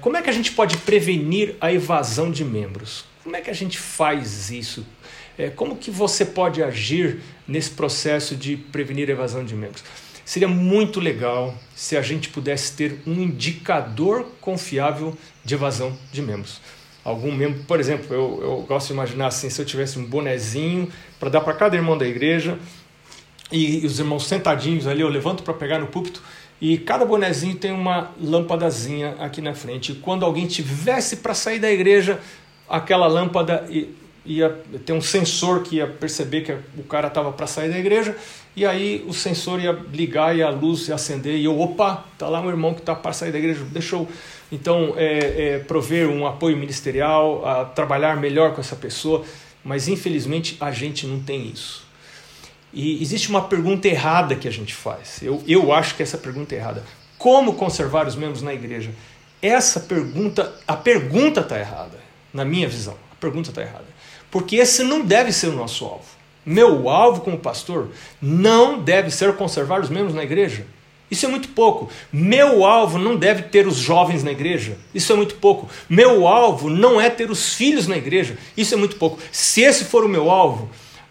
Como é que a gente pode prevenir a evasão de membros? Como é que a gente faz isso? É, como que você pode agir nesse processo de prevenir a evasão de membros? Seria muito legal se a gente pudesse ter um indicador confiável de evasão de membros. Algum membro, por exemplo, eu, eu gosto de imaginar assim, se eu tivesse um bonezinho para dar para cada irmão da igreja e, e os irmãos sentadinhos ali, eu levanto para pegar no púlpito e cada bonezinho tem uma lâmpadazinha aqui na frente. E quando alguém tivesse para sair da igreja, aquela lâmpada ia ter um sensor que ia perceber que o cara estava para sair da igreja, e aí o sensor ia ligar e a luz ia acender, e eu, opa, tá lá um irmão que está para sair da igreja, deixa eu então é, é, prover um apoio ministerial, trabalhar melhor com essa pessoa, mas infelizmente a gente não tem isso. E existe uma pergunta errada que a gente faz. Eu, eu acho que essa pergunta é errada. Como conservar os membros na igreja? Essa pergunta, a pergunta está errada, na minha visão. A pergunta está errada. Porque esse não deve ser o nosso alvo. Meu alvo como pastor não deve ser conservar os membros na igreja. Isso é muito pouco. Meu alvo não deve ter os jovens na igreja. Isso é muito pouco. Meu alvo não é ter os filhos na igreja. Isso é muito pouco. Se esse for o meu alvo,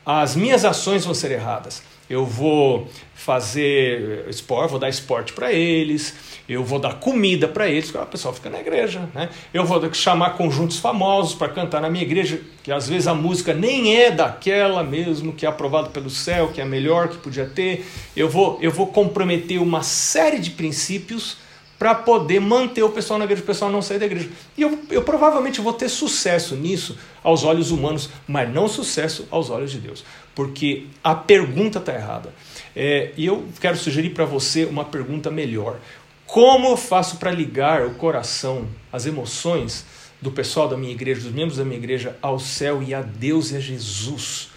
as minhas ações vão ser erradas. Eu vou fazer esporte, vou dar esporte para eles, eu vou dar comida para eles, porque o pessoal fica na igreja. Né? Eu vou chamar conjuntos famosos para cantar na minha igreja, que às vezes a música nem é daquela mesmo, que é aprovado pelo céu, que é a melhor que podia ter. Eu vou, eu vou comprometer uma série de princípios para poder manter o pessoal na igreja, o pessoal não sair da igreja. E eu, eu provavelmente vou ter sucesso nisso aos olhos humanos, mas não sucesso aos olhos de Deus, porque a pergunta está errada. É, e eu quero sugerir para você uma pergunta melhor. Como eu faço para ligar o coração, as emoções do pessoal da minha igreja, dos membros da minha igreja, ao céu e a Deus e a Jesus?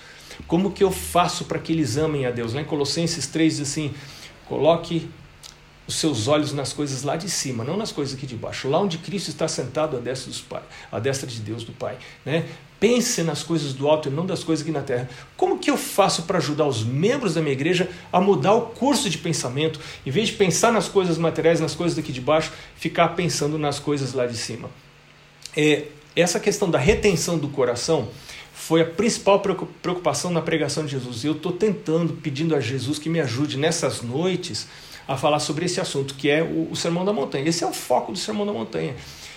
Como que eu faço para que eles amem a Deus? Lá em Colossenses 3 diz assim: coloque os seus olhos nas coisas lá de cima, não nas coisas aqui de baixo, lá onde Cristo está sentado à destra, dos pai, à destra de Deus do Pai. Né? Pense nas coisas do alto e não das coisas aqui na terra. Como que eu faço para ajudar os membros da minha igreja a mudar o curso de pensamento? Em vez de pensar nas coisas materiais, nas coisas daqui de baixo, ficar pensando nas coisas lá de cima. É, essa questão da retenção do coração foi a principal preocupação na pregação de Jesus. E eu estou tentando, pedindo a Jesus que me ajude nessas noites a falar sobre esse assunto, que é o, o Sermão da Montanha. Esse é o foco do Sermão da Montanha.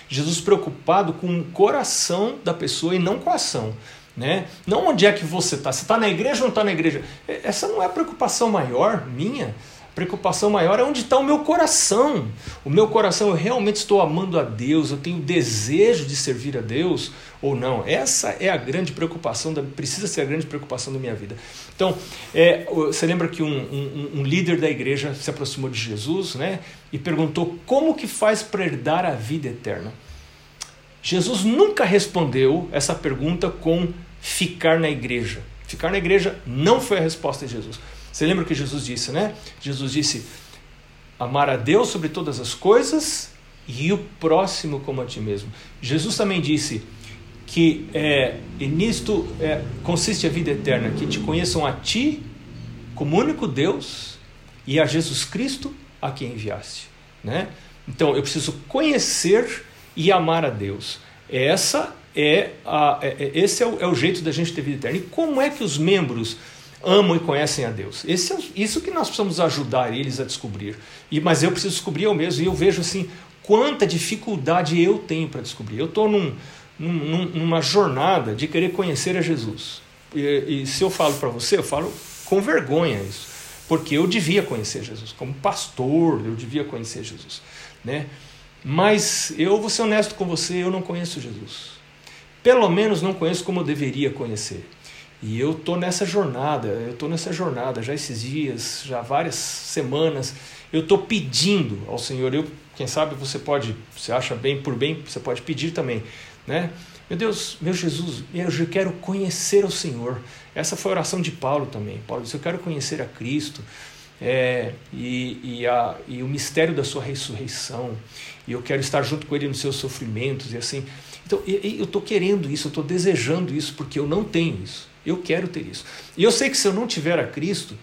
Jesus preocupado com o coração da pessoa e não com a ação. Né? Não onde é que você está. Você está na igreja ou não está na igreja? Essa não é a preocupação maior minha preocupação maior é onde está o meu coração. O meu coração, eu realmente estou amando a Deus, eu tenho desejo de servir a Deus ou não? Essa é a grande preocupação, da, precisa ser a grande preocupação da minha vida. Então, é, você lembra que um, um, um, líder da igreja se aproximou de Jesus né, e perguntou como que faz para herdar a vida eterna? Jesus nunca respondeu essa pergunta com ficar na igreja. Ficar na igreja não foi a resposta de Jesus. Você lembra o que Jesus disse, né? Jesus disse: amar a Deus sobre todas as coisas e o próximo como a ti mesmo. Jesus também disse que é, nisto é, consiste a vida eterna, que te conheçam a ti como único Deus e a Jesus Cristo a quem enviaste. Né? Então eu preciso conhecer e amar a Deus. Essa é a, é, é esse é o, é o jeito da gente ter vida eterna. E como é que os membros amam e conhecem a Deus. Esse é isso que nós precisamos ajudar eles a descobrir. E, mas eu preciso descobrir eu mesmo. E eu vejo assim quanta dificuldade eu tenho para descobrir. Eu estou num, num, numa jornada de querer conhecer a Jesus. E, e se eu falo para você, eu falo com vergonha isso. Porque eu devia conhecer Jesus. Como pastor, eu devia conhecer Jesus. Né? Mas eu vou ser honesto com você, eu não conheço Jesus. Pelo menos não conheço como eu deveria conhecer. E eu tô nessa jornada, eu tô nessa jornada já esses dias, já várias semanas, eu tô pedindo ao Senhor, eu, quem sabe você pode, você acha bem por bem, você pode pedir também, né? Meu Deus, meu Jesus, eu quero conhecer o Senhor. Essa foi a oração de Paulo também. Paulo disse: Eu quero conhecer a Cristo é, e, e, a, e o mistério da Sua ressurreição, e eu quero estar junto com Ele nos seus sofrimentos, e assim. Então, eu estou querendo isso, eu estou desejando isso, porque eu não tenho isso. Eu quero ter isso. E eu sei que se eu não tiver a Cristo,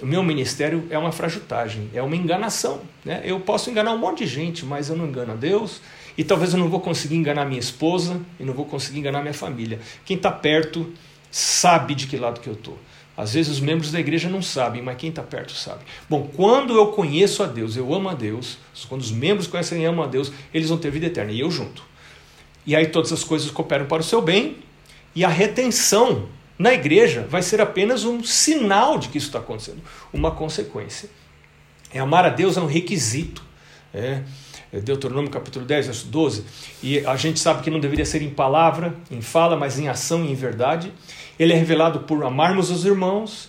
o meu ministério é uma fragilitagem, é uma enganação. Né? Eu posso enganar um monte de gente, mas eu não engano a Deus e talvez eu não vou conseguir enganar minha esposa e não vou conseguir enganar minha família. Quem está perto sabe de que lado que eu estou. Às vezes os membros da igreja não sabem, mas quem está perto sabe. Bom, quando eu conheço a Deus, eu amo a Deus, quando os membros conhecem e amam a Deus, eles vão ter vida eterna, e eu junto. E aí todas as coisas cooperam para o seu bem, e a retenção na igreja vai ser apenas um sinal de que isso está acontecendo, uma consequência. É, amar a Deus é um requisito. É, é Deuteronômio capítulo 10, verso 12. E a gente sabe que não deveria ser em palavra, em fala, mas em ação e em verdade. Ele é revelado por amarmos os irmãos.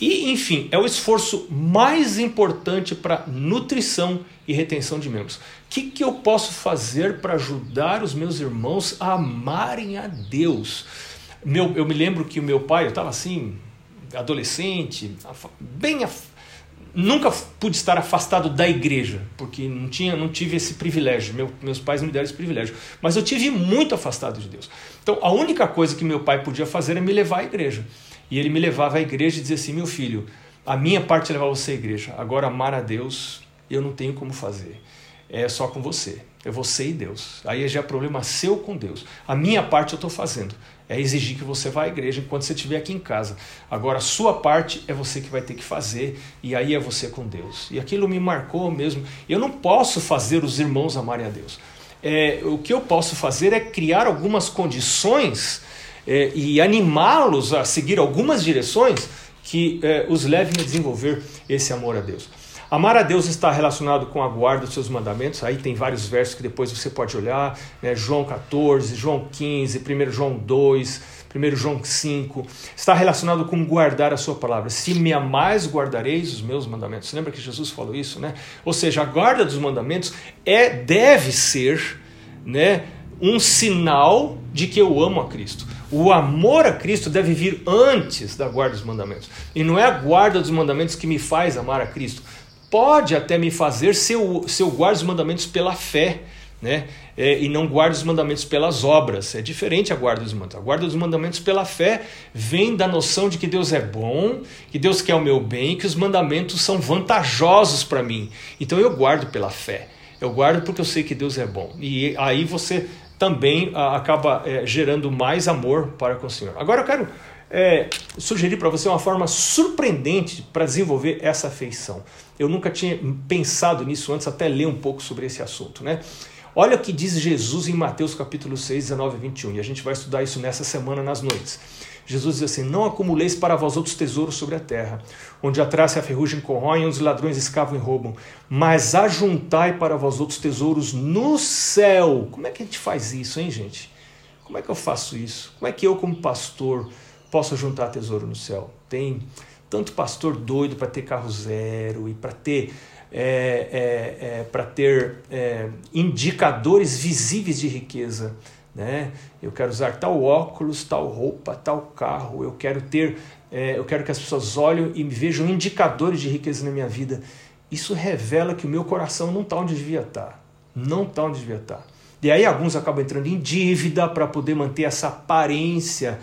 E, enfim, é o esforço mais importante para nutrição e retenção de membros. O que, que eu posso fazer para ajudar os meus irmãos a amarem a Deus? Meu, eu me lembro que o meu pai, eu estava assim, adolescente, bem nunca pude estar afastado da igreja, porque não tinha, não tive esse privilégio. Meu, meus pais me deram esse privilégio, mas eu tive muito afastado de Deus. Então, a única coisa que meu pai podia fazer é me levar à igreja. E ele me levava à igreja e dizia assim: "Meu filho, a minha parte é levar você à igreja. Agora amar a Deus, eu não tenho como fazer. É só com você. É você e Deus. Aí já é problema seu com Deus. A minha parte eu estou fazendo é exigir que você vá à igreja enquanto você estiver aqui em casa. Agora, a sua parte é você que vai ter que fazer, e aí é você com Deus. E aquilo me marcou mesmo. Eu não posso fazer os irmãos amarem a Deus. É, o que eu posso fazer é criar algumas condições é, e animá-los a seguir algumas direções que é, os levem a desenvolver esse amor a Deus. Amar a Deus está relacionado com a guarda dos seus mandamentos. Aí tem vários versos que depois você pode olhar, né? João 14, João 15, 1 João 2, 1 João 5. Está relacionado com guardar a sua palavra. Se me amais, guardareis os meus mandamentos. Lembra que Jesus falou isso, né? Ou seja, a guarda dos mandamentos é deve ser, né, um sinal de que eu amo a Cristo. O amor a Cristo deve vir antes da guarda dos mandamentos. E não é a guarda dos mandamentos que me faz amar a Cristo pode até me fazer se eu, se eu guardo os mandamentos pela fé, né? É, e não guardo os mandamentos pelas obras. É diferente a guarda dos mandamentos. A guarda dos mandamentos pela fé vem da noção de que Deus é bom, que Deus quer o meu bem, que os mandamentos são vantajosos para mim. Então eu guardo pela fé. Eu guardo porque eu sei que Deus é bom. E aí você também ah, acaba é, gerando mais amor para com o Senhor. Agora eu quero é, sugerir para você uma forma surpreendente para desenvolver essa afeição. Eu nunca tinha pensado nisso antes, até ler um pouco sobre esse assunto. Né? Olha o que diz Jesus em Mateus capítulo 6, 19 e 21, e a gente vai estudar isso nessa semana nas noites. Jesus diz assim: Não acumuleis para vós outros tesouros sobre a terra, onde a traça e a ferrugem corroem, onde os ladrões escavam e roubam, mas ajuntai para vós outros tesouros no céu. Como é que a gente faz isso, hein, gente? Como é que eu faço isso? Como é que eu, como pastor, possa juntar tesouro no céu. Tem tanto pastor doido para ter carro zero e para ter é, é, é, para ter é, indicadores visíveis de riqueza. Né? Eu quero usar tal óculos, tal roupa, tal carro. Eu quero ter, é, eu quero que as pessoas olhem e me vejam indicadores de riqueza na minha vida. Isso revela que o meu coração não está onde devia estar. Tá. Não está onde devia estar. Tá. E aí alguns acabam entrando em dívida para poder manter essa aparência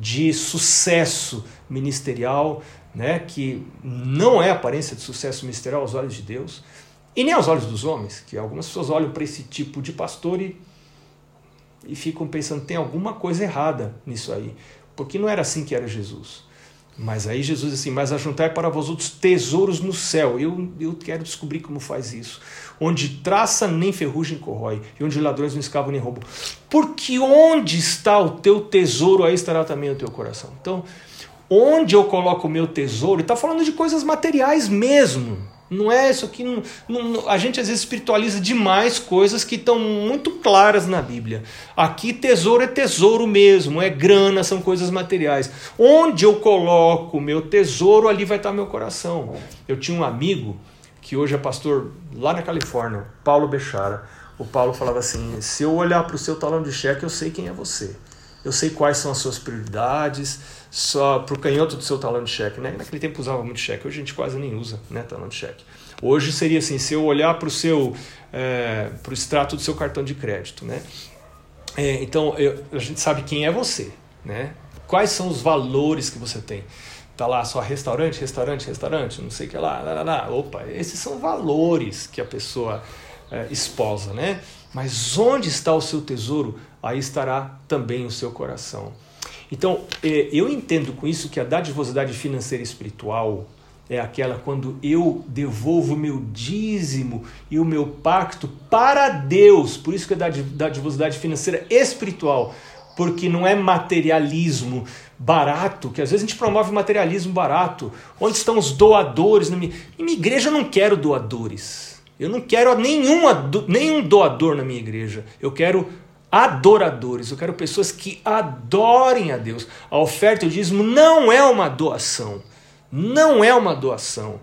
de sucesso ministerial, né, que não é aparência de sucesso ministerial aos olhos de Deus, e nem aos olhos dos homens, que algumas pessoas olham para esse tipo de pastor e, e ficam pensando, tem alguma coisa errada nisso aí, porque não era assim que era Jesus. Mas aí Jesus diz assim: Mas ajuntai para vós outros tesouros no céu. Eu, eu quero descobrir como faz isso. Onde traça nem ferrugem corrói, e onde ladrões não escavam nem roubam. Porque onde está o teu tesouro, aí estará também o teu coração. Então, onde eu coloco o meu tesouro, está falando de coisas materiais mesmo. Não é isso aqui. Não, não, a gente às vezes espiritualiza demais coisas que estão muito claras na Bíblia. Aqui tesouro é tesouro mesmo, é grana, são coisas materiais. Onde eu coloco meu tesouro, ali vai estar meu coração. Eu tinha um amigo que hoje é pastor lá na Califórnia, Paulo Bechara. O Paulo falava assim: se eu olhar para o seu talão de cheque, eu sei quem é você. Eu sei quais são as suas prioridades só para o canhoto do seu talão de cheque. Né? Naquele tempo usava muito cheque, hoje a gente quase nem usa né, talão de cheque. Hoje seria assim, se eu olhar para o seu é, pro extrato do seu cartão de crédito. Né? É, então eu, a gente sabe quem é você. Né? Quais são os valores que você tem? Tá lá só restaurante, restaurante, restaurante, não sei o que lá, lá, lá, lá. Opa, esses são valores que a pessoa é, esposa, né? Mas onde está o seu tesouro, aí estará também o seu coração. Então, é, eu entendo com isso que a dadivosidade financeira espiritual é aquela quando eu devolvo o meu dízimo e o meu pacto para Deus. Por isso que é dadivosidade financeira espiritual, porque não é materialismo barato, que às vezes a gente promove materialismo barato. Onde estão os doadores? Minha igreja eu não quero doadores. Eu não quero nenhum, nenhum doador na minha igreja. Eu quero adoradores, eu quero pessoas que adorem a Deus. A oferta e o dízimo não é uma doação, não é uma doação.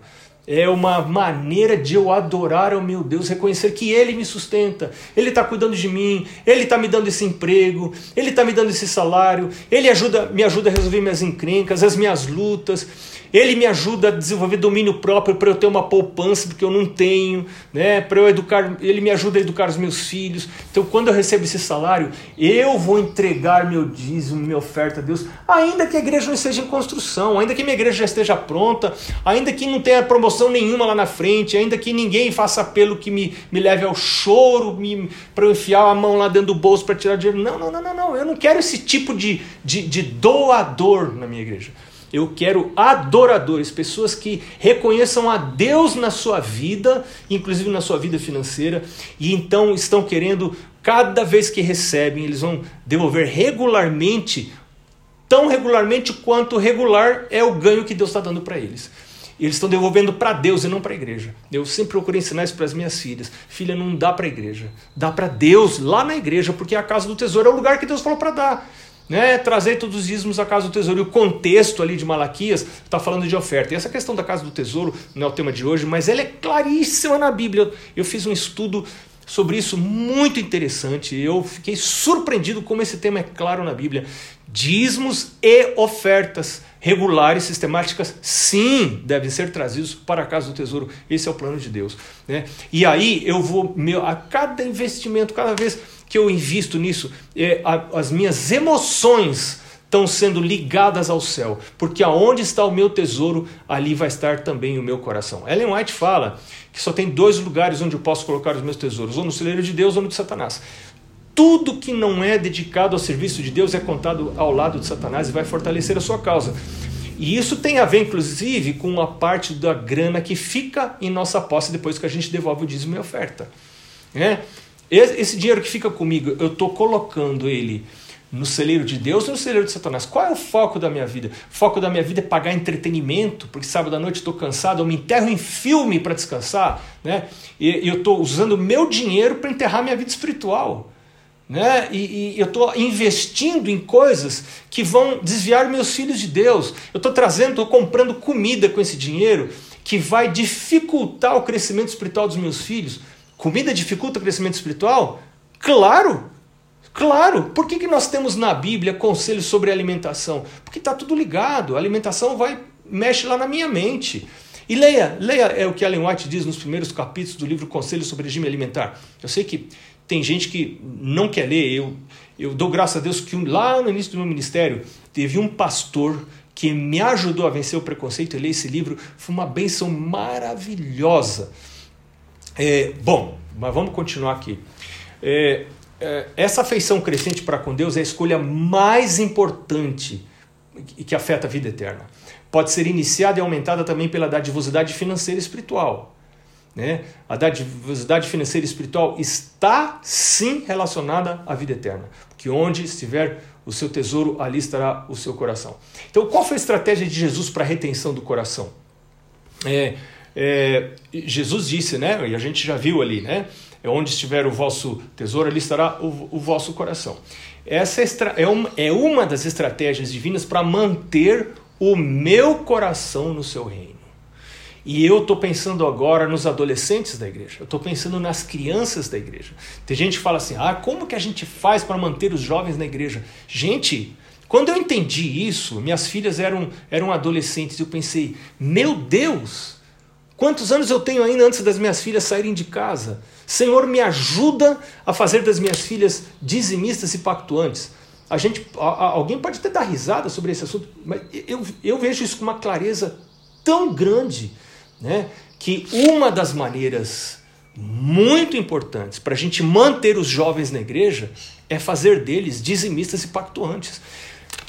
É uma maneira de eu adorar ao meu Deus, reconhecer que Ele me sustenta, Ele está cuidando de mim, Ele está me dando esse emprego, Ele está me dando esse salário, Ele ajuda, me ajuda a resolver minhas encrencas, as minhas lutas, ele me ajuda a desenvolver domínio próprio para eu ter uma poupança porque eu não tenho, né? Para eu educar, ele me ajuda a educar os meus filhos. Então, quando eu recebo esse salário, eu vou entregar meu dízimo, minha oferta a Deus, ainda que a igreja não esteja em construção, ainda que minha igreja já esteja pronta, ainda que não tenha promoção nenhuma lá na frente, ainda que ninguém faça apelo que me, me leve ao choro, para eu enfiar a mão lá dentro do bolso para tirar dinheiro. Não, não, não, não, não. Eu não quero esse tipo de, de, de doador na minha igreja. Eu quero adoradores, pessoas que reconheçam a Deus na sua vida, inclusive na sua vida financeira, e então estão querendo, cada vez que recebem, eles vão devolver regularmente, tão regularmente quanto regular é o ganho que Deus está dando para eles. Eles estão devolvendo para Deus e não para a igreja. Eu sempre procuro ensinar isso para as minhas filhas. Filha, não dá para a igreja. Dá para Deus lá na igreja, porque a casa do tesouro é o lugar que Deus falou para dar né, trazer todos os dízimos à casa do tesouro. E o contexto ali de Malaquias está falando de oferta. E essa questão da casa do tesouro não é o tema de hoje, mas ela é claríssima na Bíblia. Eu fiz um estudo sobre isso muito interessante. Eu fiquei surpreendido como esse tema é claro na Bíblia. Dízimos e ofertas regulares, sistemáticas, sim, devem ser trazidos para a casa do tesouro. Esse é o plano de Deus. Né? E aí eu vou, meu, a cada investimento, cada vez que eu invisto nisso, é, a, as minhas emoções estão sendo ligadas ao céu, porque aonde está o meu tesouro, ali vai estar também o meu coração. Ellen White fala que só tem dois lugares onde eu posso colocar os meus tesouros, ou no celeiro de Deus ou no de Satanás. Tudo que não é dedicado ao serviço de Deus é contado ao lado de Satanás e vai fortalecer a sua causa. E isso tem a ver, inclusive, com a parte da grana que fica em nossa posse depois que a gente devolve o dízimo e a oferta. Né? Esse dinheiro que fica comigo, eu estou colocando ele no celeiro de Deus ou no celeiro de Satanás? Qual é o foco da minha vida? O foco da minha vida é pagar entretenimento, porque sábado à noite estou cansado, eu me enterro em filme para descansar, né? E, eu estou usando meu dinheiro para enterrar minha vida espiritual. Né? E, e eu estou investindo em coisas que vão desviar meus filhos de Deus. Eu estou trazendo, estou comprando comida com esse dinheiro que vai dificultar o crescimento espiritual dos meus filhos. Comida dificulta o crescimento espiritual? Claro! Claro! Por que, que nós temos na Bíblia conselhos sobre alimentação? Porque está tudo ligado. A alimentação vai mexe lá na minha mente. E leia, leia é o que Ellen White diz nos primeiros capítulos do livro Conselhos sobre Regime Alimentar. Eu sei que tem gente que não quer ler. Eu, eu dou graças a Deus que lá no início do meu ministério teve um pastor que me ajudou a vencer o preconceito e ler esse livro. Foi uma benção maravilhosa. É, bom, mas vamos continuar aqui. É, essa afeição crescente para com Deus é a escolha mais importante que afeta a vida eterna. Pode ser iniciada e aumentada também pela dadivosidade financeira e espiritual. Né? A dadivosidade financeira e espiritual está sim relacionada à vida eterna, porque onde estiver o seu tesouro, ali estará o seu coração. Então, qual foi a estratégia de Jesus para a retenção do coração? É, é, Jesus disse, né? E a gente já viu ali, né? É onde estiver o vosso tesouro, ali estará o, o vosso coração. Essa é uma, é uma das estratégias divinas para manter o meu coração no seu reino. E eu estou pensando agora nos adolescentes da igreja, eu estou pensando nas crianças da igreja. Tem gente que fala assim: ah, como que a gente faz para manter os jovens na igreja? Gente, quando eu entendi isso, minhas filhas eram, eram adolescentes, e eu pensei: meu Deus, Quantos anos eu tenho ainda antes das minhas filhas saírem de casa? Senhor, me ajuda a fazer das minhas filhas dizimistas e pactuantes. A gente, alguém pode até dar risada sobre esse assunto, mas eu, eu vejo isso com uma clareza tão grande, né, que uma das maneiras muito importantes para a gente manter os jovens na igreja é fazer deles dizimistas e pactuantes.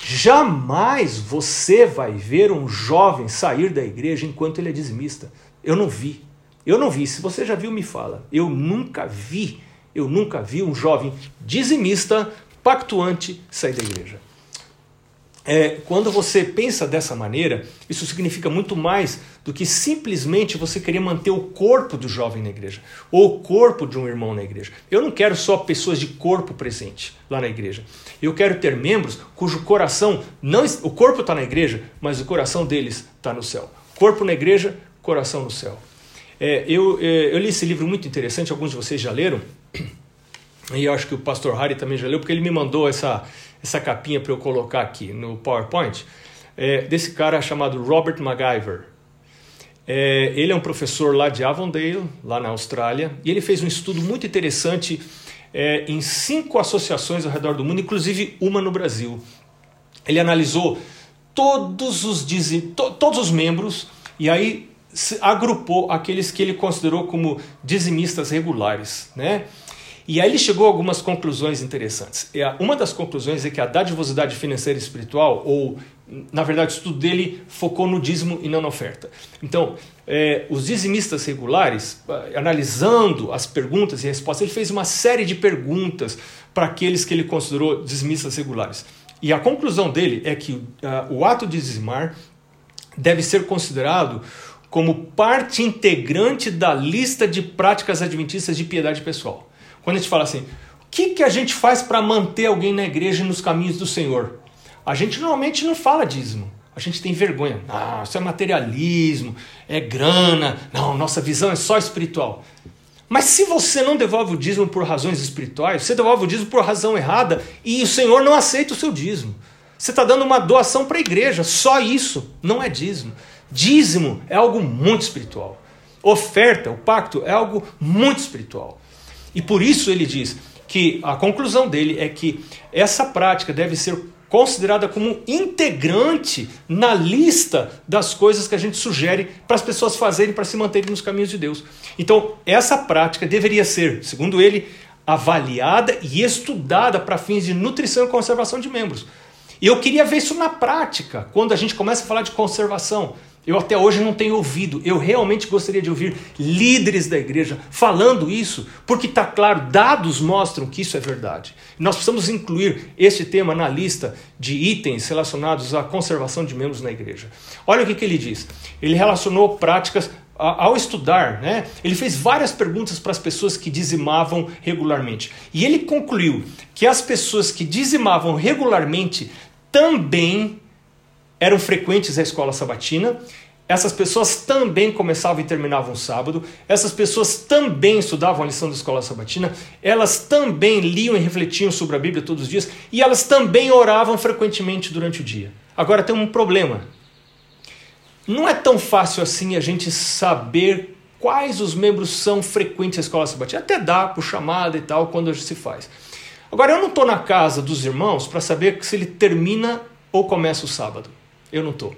Jamais você vai ver um jovem sair da igreja enquanto ele é dizimista. Eu não vi. Eu não vi. Se você já viu, me fala. Eu nunca vi. Eu nunca vi um jovem dizimista, pactuante sair da igreja. É, quando você pensa dessa maneira, isso significa muito mais do que simplesmente você querer manter o corpo do jovem na igreja, ou o corpo de um irmão na igreja. Eu não quero só pessoas de corpo presente lá na igreja. Eu quero ter membros cujo coração não o corpo está na igreja, mas o coração deles está no céu. Corpo na igreja, coração no céu. É, eu, é, eu li esse livro muito interessante, alguns de vocês já leram, e acho que o pastor Harry também já leu, porque ele me mandou essa essa capinha para eu colocar aqui no PowerPoint, é, desse cara chamado Robert MacGyver. É, ele é um professor lá de Avondale, lá na Austrália, e ele fez um estudo muito interessante é, em cinco associações ao redor do mundo, inclusive uma no Brasil. Ele analisou todos os, to, todos os membros e aí agrupou aqueles que ele considerou como dizimistas regulares, né? E aí ele chegou a algumas conclusões interessantes. Uma das conclusões é que a dadivosidade financeira e espiritual, ou na verdade o estudo dele focou no dízimo e não na oferta. Então, é, os dizimistas regulares, analisando as perguntas e respostas, ele fez uma série de perguntas para aqueles que ele considerou dizimistas regulares. E a conclusão dele é que uh, o ato de dizimar deve ser considerado como parte integrante da lista de práticas adventistas de piedade pessoal. Quando a gente fala assim, o que, que a gente faz para manter alguém na igreja e nos caminhos do Senhor? A gente normalmente não fala dízimo. A gente tem vergonha. Ah, isso é materialismo, é grana. Não, nossa visão é só espiritual. Mas se você não devolve o dízimo por razões espirituais, você devolve o dízimo por razão errada e o Senhor não aceita o seu dízimo. Você está dando uma doação para a igreja, só isso não é dízimo. Dízimo é algo muito espiritual. Oferta, o pacto, é algo muito espiritual. E por isso ele diz que a conclusão dele é que essa prática deve ser considerada como integrante na lista das coisas que a gente sugere para as pessoas fazerem para se manterem nos caminhos de Deus. Então, essa prática deveria ser, segundo ele, avaliada e estudada para fins de nutrição e conservação de membros. E eu queria ver isso na prática, quando a gente começa a falar de conservação. Eu até hoje não tenho ouvido. Eu realmente gostaria de ouvir líderes da igreja falando isso, porque está claro, dados mostram que isso é verdade. Nós precisamos incluir este tema na lista de itens relacionados à conservação de membros na igreja. Olha o que, que ele diz. Ele relacionou práticas ao estudar, né, ele fez várias perguntas para as pessoas que dizimavam regularmente. E ele concluiu que as pessoas que dizimavam regularmente também eram frequentes à escola sabatina. Essas pessoas também começavam e terminavam o sábado. Essas pessoas também estudavam a lição da escola sabatina. Elas também liam e refletiam sobre a Bíblia todos os dias. E elas também oravam frequentemente durante o dia. Agora tem um problema. Não é tão fácil assim a gente saber quais os membros são frequentes à escola sabatina. Até dá por chamada e tal quando se faz. Agora eu não estou na casa dos irmãos para saber se ele termina ou começa o sábado. Eu não estou.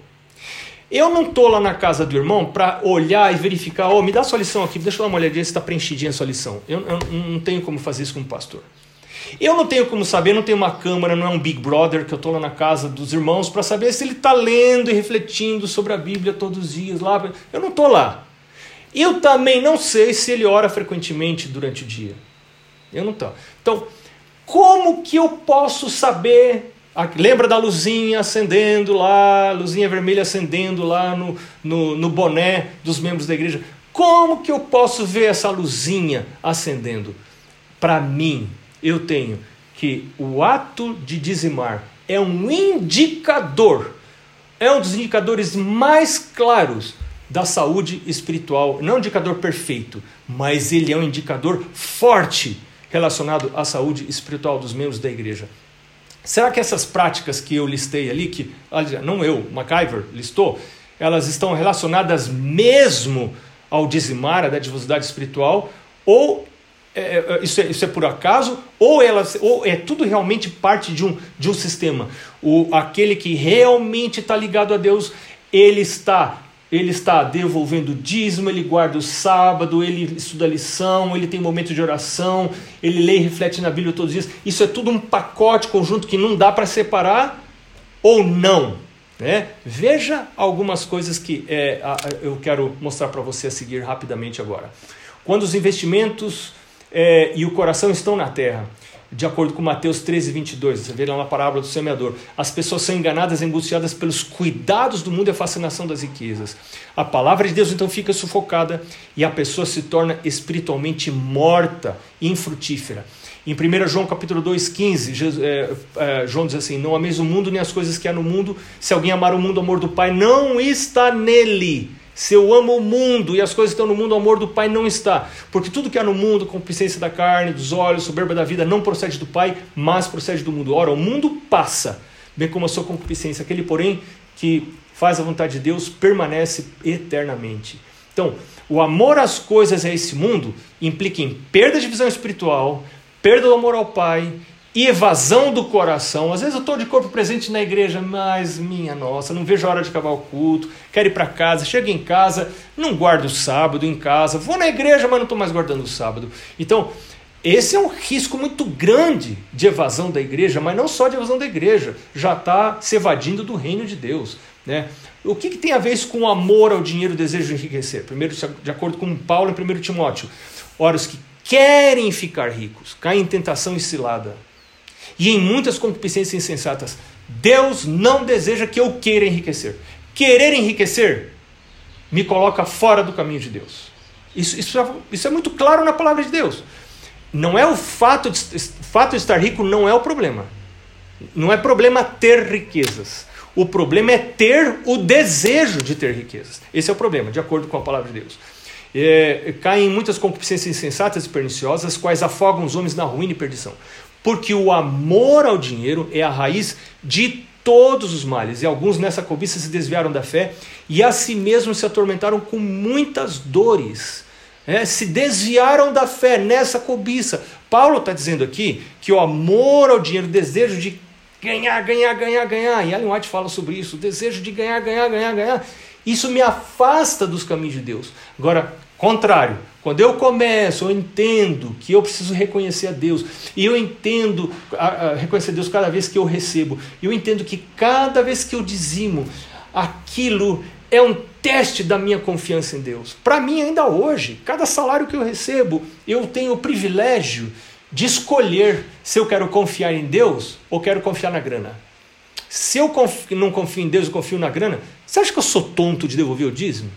Eu não estou lá na casa do irmão para olhar e verificar, oh, me dá sua lição aqui, deixa eu dar uma olhadinha se está preenchidinha a sua lição. Eu, eu, não tenho como fazer isso como pastor. Eu não tenho como saber, não tenho uma câmera, não é um Big Brother que eu estou lá na casa dos irmãos para saber se ele está lendo e refletindo sobre a Bíblia todos os dias lá. Eu não estou lá. Eu também não sei se ele ora frequentemente durante o dia. Eu não estou. Então, como que eu posso saber Lembra da luzinha acendendo lá, luzinha vermelha acendendo lá no, no, no, boné dos membros da igreja? Como que eu posso ver essa luzinha acendendo? Para mim, eu tenho que o ato de dizimar é um indicador, é um dos indicadores mais claros da saúde espiritual. Não é um indicador perfeito, mas ele é um indicador forte relacionado à saúde espiritual dos membros da igreja. Será que essas práticas que eu listei ali, que não eu, MacIver listou, elas estão relacionadas mesmo ao dizimar, à dadivosidade espiritual, ou é, é, é, isso, é, isso é por acaso, ou, elas, ou é tudo realmente parte de um, de um sistema. O, aquele que realmente está ligado a Deus, ele está ele está devolvendo dízimo, ele guarda o sábado, ele estuda a lição, ele tem momento de oração, ele lê e reflete na Bíblia todos os dias. Isso é tudo um pacote conjunto que não dá para separar ou não. Né? Veja algumas coisas que é, eu quero mostrar para você a seguir rapidamente agora. Quando os investimentos é, e o coração estão na terra, de acordo com Mateus 13, 22, você vê lá na parábola do semeador, as pessoas são enganadas, angustiadas pelos cuidados do mundo e a fascinação das riquezas. A palavra de Deus então fica sufocada e a pessoa se torna espiritualmente morta, infrutífera. Em 1 João capítulo 2, 15, Jesus, é, é, João diz assim: Não ameis o mundo nem as coisas que há no mundo. Se alguém amar o mundo, o amor do Pai não está nele. Se eu amo o mundo e as coisas que estão no mundo, o amor do Pai não está. Porque tudo que há no mundo, concupiscência da carne, dos olhos, soberba da vida, não procede do Pai, mas procede do mundo. Ora, o mundo passa, bem como a sua concupiscência. Aquele, porém, que faz a vontade de Deus permanece eternamente. Então, o amor às coisas a esse mundo implica em perda de visão espiritual, perda do amor ao Pai e evasão do coração. Às vezes eu estou de corpo presente na igreja, mas minha nossa, não vejo a hora de acabar o culto, quero ir para casa, chego em casa, não guardo o sábado em casa, vou na igreja, mas não estou mais guardando o sábado. Então, esse é um risco muito grande de evasão da igreja, mas não só de evasão da igreja, já está se evadindo do reino de Deus. Né? O que, que tem a ver isso com o amor ao dinheiro, o desejo de enriquecer? Primeiro, de acordo com Paulo em 1 Timóteo, ora, os que querem ficar ricos caem em tentação e cilada e em muitas concupiscências insensatas. Deus não deseja que eu queira enriquecer. Querer enriquecer me coloca fora do caminho de Deus. Isso, isso, é, isso é muito claro na palavra de Deus. Não é o fato de, fato de estar rico, não é o problema. Não é problema ter riquezas. O problema é ter o desejo de ter riquezas. Esse é o problema, de acordo com a palavra de Deus. É, caem em muitas concupiscências insensatas e perniciosas, as quais afogam os homens na ruína e perdição porque o amor ao dinheiro é a raiz de todos os males, e alguns nessa cobiça se desviaram da fé e a si mesmos se atormentaram com muitas dores. É, se desviaram da fé nessa cobiça. Paulo está dizendo aqui que o amor ao dinheiro, o desejo de ganhar, ganhar, ganhar, ganhar, e Ellen White fala sobre isso, o desejo de ganhar, ganhar, ganhar, ganhar, isso me afasta dos caminhos de Deus. Agora, Contrário, quando eu começo, eu entendo que eu preciso reconhecer a Deus, e eu entendo a, a, reconhecer a Deus cada vez que eu recebo, e eu entendo que cada vez que eu dizimo, aquilo é um teste da minha confiança em Deus. Para mim, ainda hoje, cada salário que eu recebo, eu tenho o privilégio de escolher se eu quero confiar em Deus ou quero confiar na grana. Se eu confio, não confio em Deus e confio na grana, você acha que eu sou tonto de devolver o dízimo?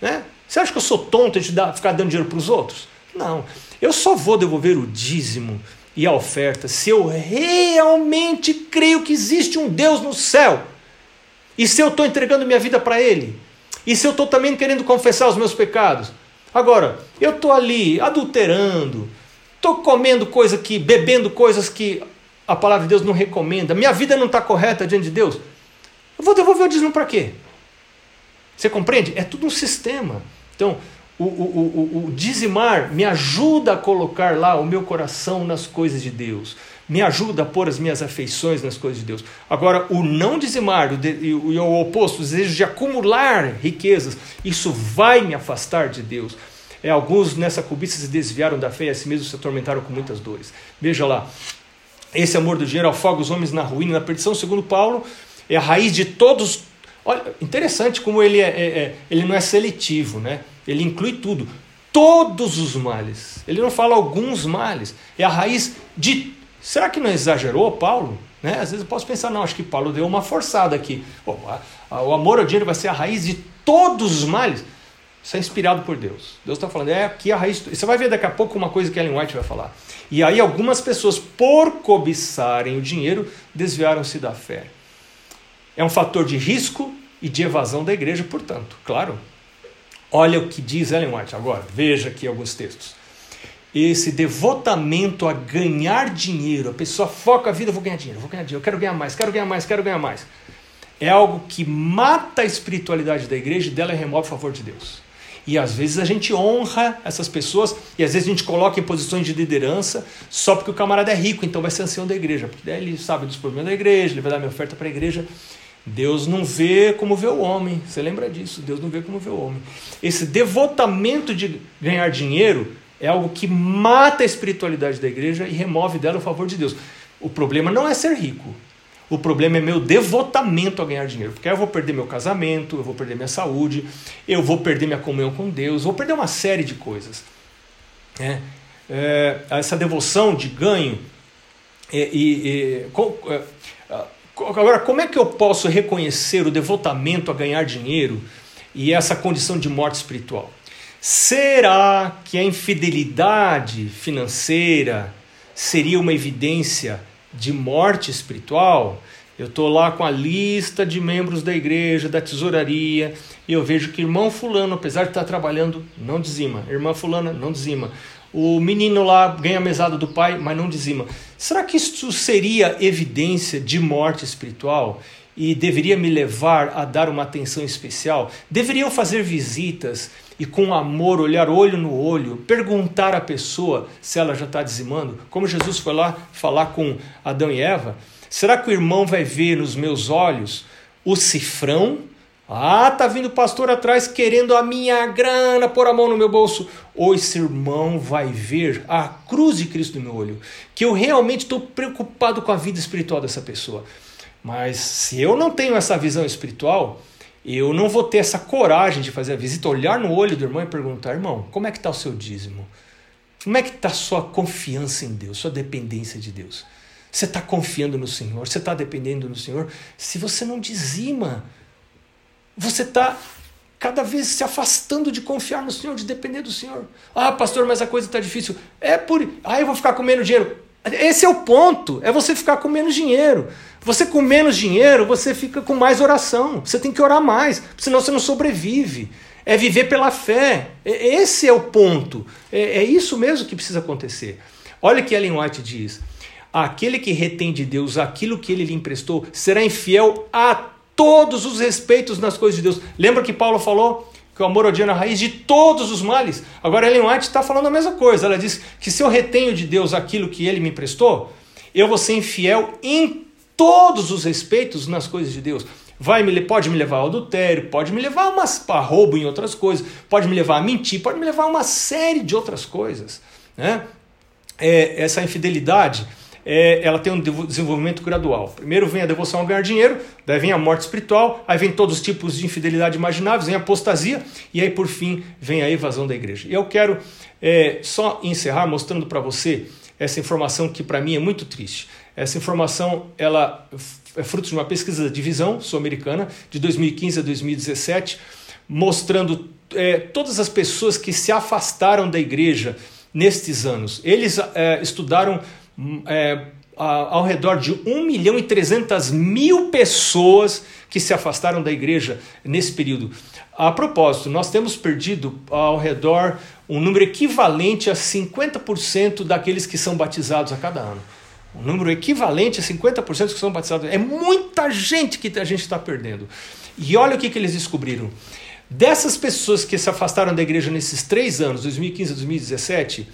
Né? Você acha que eu sou tonto de dar, ficar dando dinheiro para os outros? Não. Eu só vou devolver o dízimo e a oferta se eu realmente creio que existe um Deus no céu. E se eu estou entregando minha vida para Ele. E se eu estou também querendo confessar os meus pecados. Agora, eu estou ali adulterando, estou comendo coisa que, bebendo coisas que a palavra de Deus não recomenda, minha vida não está correta diante de Deus. Eu vou devolver o dízimo para quê? Você compreende? É tudo um sistema. Então, o, o, o, o, dizimar me ajuda a colocar lá o meu coração nas coisas de Deus, me ajuda a pôr as minhas afeições nas coisas de Deus. Agora, o não dizimar e o, o oposto, o desejo de acumular riquezas, isso vai me afastar de Deus. É, alguns nessa cobiça se desviaram da fé e a si mesmos se atormentaram com muitas dores. Veja lá, esse amor do dinheiro afoga os homens na ruína na perdição, segundo Paulo, é a raiz de todos Olha, interessante como ele, é, é, é, ele não é seletivo, né? Ele inclui tudo. Todos os males. Ele não fala alguns males. É a raiz de. Será que não exagerou, Paulo? Né? Às vezes eu posso pensar, não, acho que Paulo deu uma forçada aqui. Bom, a, a, o amor ao dinheiro vai ser a raiz de todos os males. Isso é inspirado por Deus. Deus está falando, é aqui a raiz. Você vai ver daqui a pouco uma coisa que Ellen White vai falar. E aí algumas pessoas, por cobiçarem o dinheiro, desviaram-se da fé. É um fator de risco e de evasão da igreja, portanto. Claro. Olha o que diz Ellen White agora. Veja aqui alguns textos. Esse devotamento a ganhar dinheiro, a pessoa foca a vida, vou ganhar dinheiro, vou ganhar dinheiro, eu quero ganhar mais, quero ganhar mais, quero ganhar mais. É algo que mata a espiritualidade da igreja e dela remove a favor de Deus. E às vezes a gente honra essas pessoas e às vezes a gente coloca em posições de liderança só porque o camarada é rico, então vai ser ancião da igreja, porque daí ele sabe dos problemas da igreja, ele vai dar minha oferta para a igreja. Deus não vê como vê o homem. Você lembra disso? Deus não vê como vê o homem. Esse devotamento de ganhar dinheiro é algo que mata a espiritualidade da igreja e remove dela o favor de Deus. O problema não é ser rico. O problema é meu devotamento a ganhar dinheiro. Porque aí eu vou perder meu casamento, eu vou perder minha saúde, eu vou perder minha comunhão com Deus, vou perder uma série de coisas. É, é, essa devoção de ganho. É, e, é, agora, como é que eu posso reconhecer o devotamento a ganhar dinheiro e essa condição de morte espiritual? Será que a infidelidade financeira seria uma evidência de morte espiritual? Eu estou lá com a lista de membros da igreja, da tesouraria, e eu vejo que irmão Fulano, apesar de estar trabalhando, não dizima. Irmã Fulana, não dizima. O menino lá ganha a mesada do pai, mas não dizima. Será que isso seria evidência de morte espiritual? E deveria me levar a dar uma atenção especial? Deveriam fazer visitas e com amor olhar olho no olho, perguntar à pessoa se ela já está dizimando, como Jesus foi lá falar com Adão e Eva. Será que o irmão vai ver nos meus olhos o cifrão? Ah, tá vindo o pastor atrás querendo a minha grana, pôr a mão no meu bolso. Ou esse irmão vai ver a cruz de Cristo no meu olho, que eu realmente estou preocupado com a vida espiritual dessa pessoa. Mas se eu não tenho essa visão espiritual, eu não vou ter essa coragem de fazer a visita, olhar no olho do irmão e perguntar: irmão, como é que está o seu dízimo? Como é que está sua confiança em Deus, sua dependência de Deus? Você está confiando no Senhor? Você está dependendo do Senhor? Se você não dizima, você está cada vez se afastando de confiar no Senhor, de depender do Senhor. Ah, pastor, mas a coisa está difícil. É por. Ah, eu vou ficar com menos dinheiro. Esse é o ponto, é você ficar com menos dinheiro. Você com menos dinheiro, você fica com mais oração. Você tem que orar mais, senão você não sobrevive. É viver pela fé. Esse é o ponto. É, é isso mesmo que precisa acontecer. Olha o que Ellen White diz. Aquele que retém de Deus aquilo que ele lhe emprestou será infiel a todos os respeitos nas coisas de Deus. Lembra que Paulo falou que o amor odia na raiz de todos os males? Agora Ellen White está falando a mesma coisa. Ela diz que se eu retenho de Deus aquilo que ele me emprestou, eu vou ser infiel em todos os respeitos nas coisas de Deus. Vai me, pode me levar ao adultério, pode me levar a roubo em outras coisas, pode me levar a mentir, pode me levar a uma série de outras coisas. Né? É, essa infidelidade é, ela tem um desenvolvimento gradual. Primeiro vem a devoção ao ganhar dinheiro, daí vem a morte espiritual, aí vem todos os tipos de infidelidade imagináveis, vem a apostasia e aí por fim vem a evasão da igreja. E eu quero é, só encerrar mostrando para você essa informação que para mim é muito triste. Essa informação ela é fruto de uma pesquisa da divisão sul-americana de 2015 a 2017, mostrando é, todas as pessoas que se afastaram da igreja nestes anos. Eles é, estudaram é, ao redor de 1 milhão e 300 mil pessoas que se afastaram da igreja nesse período. A propósito, nós temos perdido ao redor um número equivalente a 50% daqueles que são batizados a cada ano. Um número equivalente a 50% que são batizados. É muita gente que a gente está perdendo. E olha o que, que eles descobriram. Dessas pessoas que se afastaram da igreja nesses três anos, 2015 e 2017,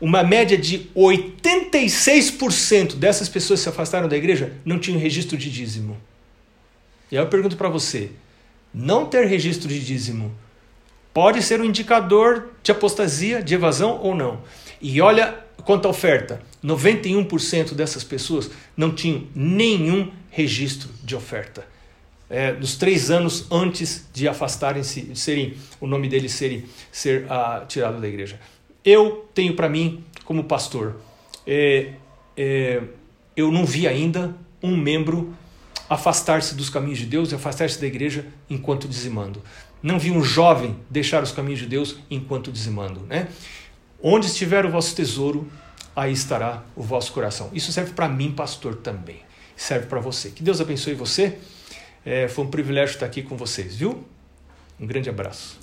uma média de 86% dessas pessoas que se afastaram da igreja não tinham registro de dízimo. E aí eu pergunto para você: não ter registro de dízimo pode ser um indicador de apostasia, de evasão ou não? E olha quanto à oferta: 91% dessas pessoas não tinham nenhum registro de oferta. É, nos três anos antes de afastarem-se, serem, o nome deles serem, ser uh, tirado da igreja. Eu tenho para mim, como pastor, é, é, eu não vi ainda um membro afastar-se dos caminhos de Deus e afastar-se da igreja enquanto dizimando. Não vi um jovem deixar os caminhos de Deus enquanto dizimando. Né? Onde estiver o vosso tesouro, aí estará o vosso coração. Isso serve para mim, pastor, também. Serve para você. Que Deus abençoe você. É, foi um privilégio estar aqui com vocês, viu? Um grande abraço.